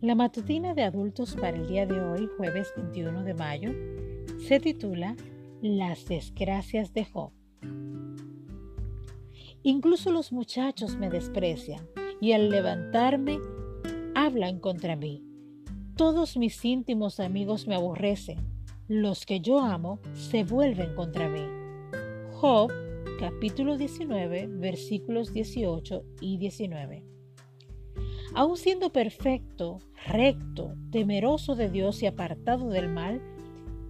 La matutina de adultos para el día de hoy, jueves 21 de mayo, se titula Las desgracias de Job. Incluso los muchachos me desprecian y al levantarme hablan contra mí. Todos mis íntimos amigos me aborrecen. Los que yo amo se vuelven contra mí. Job capítulo 19 versículos 18 y 19. Aun siendo perfecto, recto, temeroso de Dios y apartado del mal,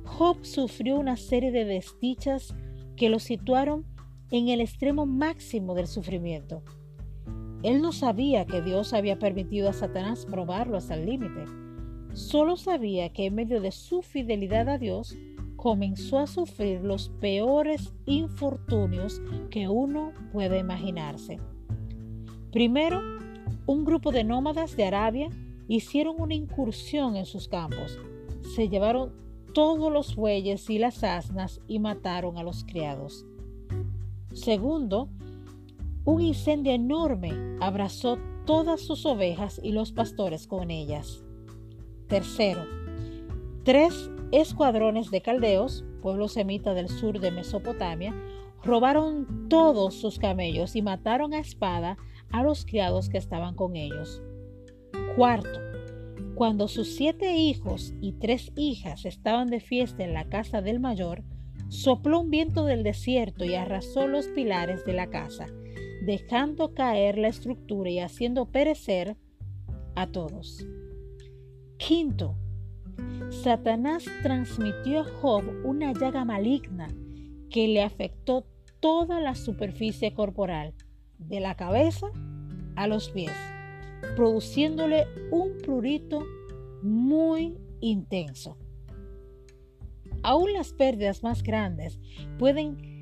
Job sufrió una serie de desdichas que lo situaron en el extremo máximo del sufrimiento. Él no sabía que Dios había permitido a Satanás probarlo hasta el límite. Solo sabía que en medio de su fidelidad a Dios comenzó a sufrir los peores infortunios que uno puede imaginarse. Primero, un grupo de nómadas de Arabia hicieron una incursión en sus campos. Se llevaron todos los bueyes y las asnas y mataron a los criados. Segundo, un incendio enorme abrazó todas sus ovejas y los pastores con ellas. Tercero, tres escuadrones de caldeos, pueblo semita del sur de Mesopotamia, robaron todos sus camellos y mataron a espada a los criados que estaban con ellos. Cuarto, cuando sus siete hijos y tres hijas estaban de fiesta en la casa del mayor, sopló un viento del desierto y arrasó los pilares de la casa, dejando caer la estructura y haciendo perecer a todos. Quinto, Satanás transmitió a Job una llaga maligna que le afectó toda la superficie corporal, de la cabeza a los pies, produciéndole un prurito muy intenso. Aún las pérdidas más grandes pueden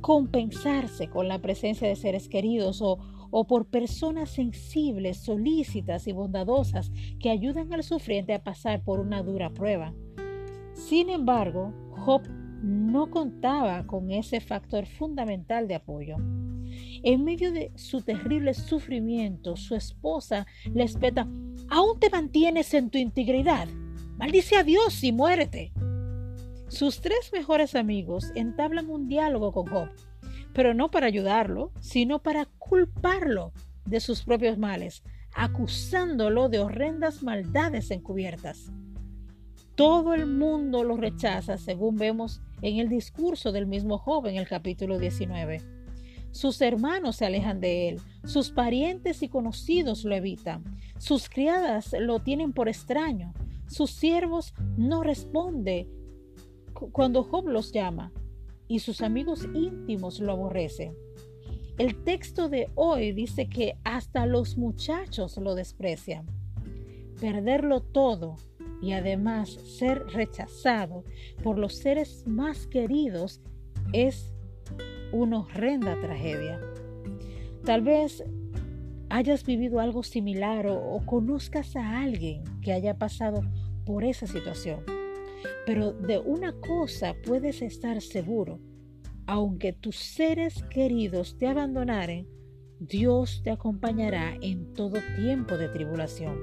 compensarse con la presencia de seres queridos o, por personas sensibles, solícitas y bondadosas que ayudan al sufriente a pasar por una dura prueba. Sin embargo, Job no contaba con ese factor fundamental de apoyo. En medio de su terrible sufrimiento, su esposa le espeta, ¿aún te mantienes en tu integridad? Maldice a Dios y muérete. Sus tres mejores amigos entablan un diálogo con Job, pero no para ayudarlo, sino para culparlo de sus propios males, acusándolo de horrendas maldades encubiertas. Todo el mundo lo rechaza, según vemos en el discurso del mismo Job en el capítulo 19. Sus hermanos se alejan de él, sus parientes y conocidos lo evitan, sus criadas lo tienen por extraño, sus siervos no responden cuando Job los llama y sus amigos íntimos lo aborrecen. El texto de hoy dice que hasta los muchachos lo desprecian. Perderlo todo y además ser rechazado por los seres más queridos es una horrenda tragedia. Tal vez hayas vivido algo similar o, conozcas a alguien que haya pasado por esa situación. Pero de una cosa puedes estar seguro, aunque tus seres queridos te abandonaren, Dios te acompañará en todo tiempo de tribulación.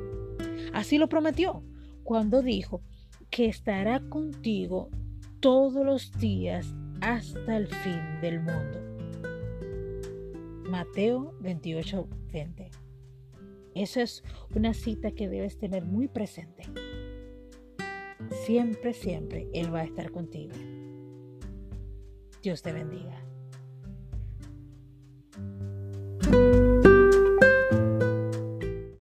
Así lo prometió cuando dijo que estará contigo todos los días hasta el fin del mundo. Mateo 28, 20. Esa es una cita que debes tener muy presente. Siempre, siempre Él va a estar contigo. Dios te bendiga.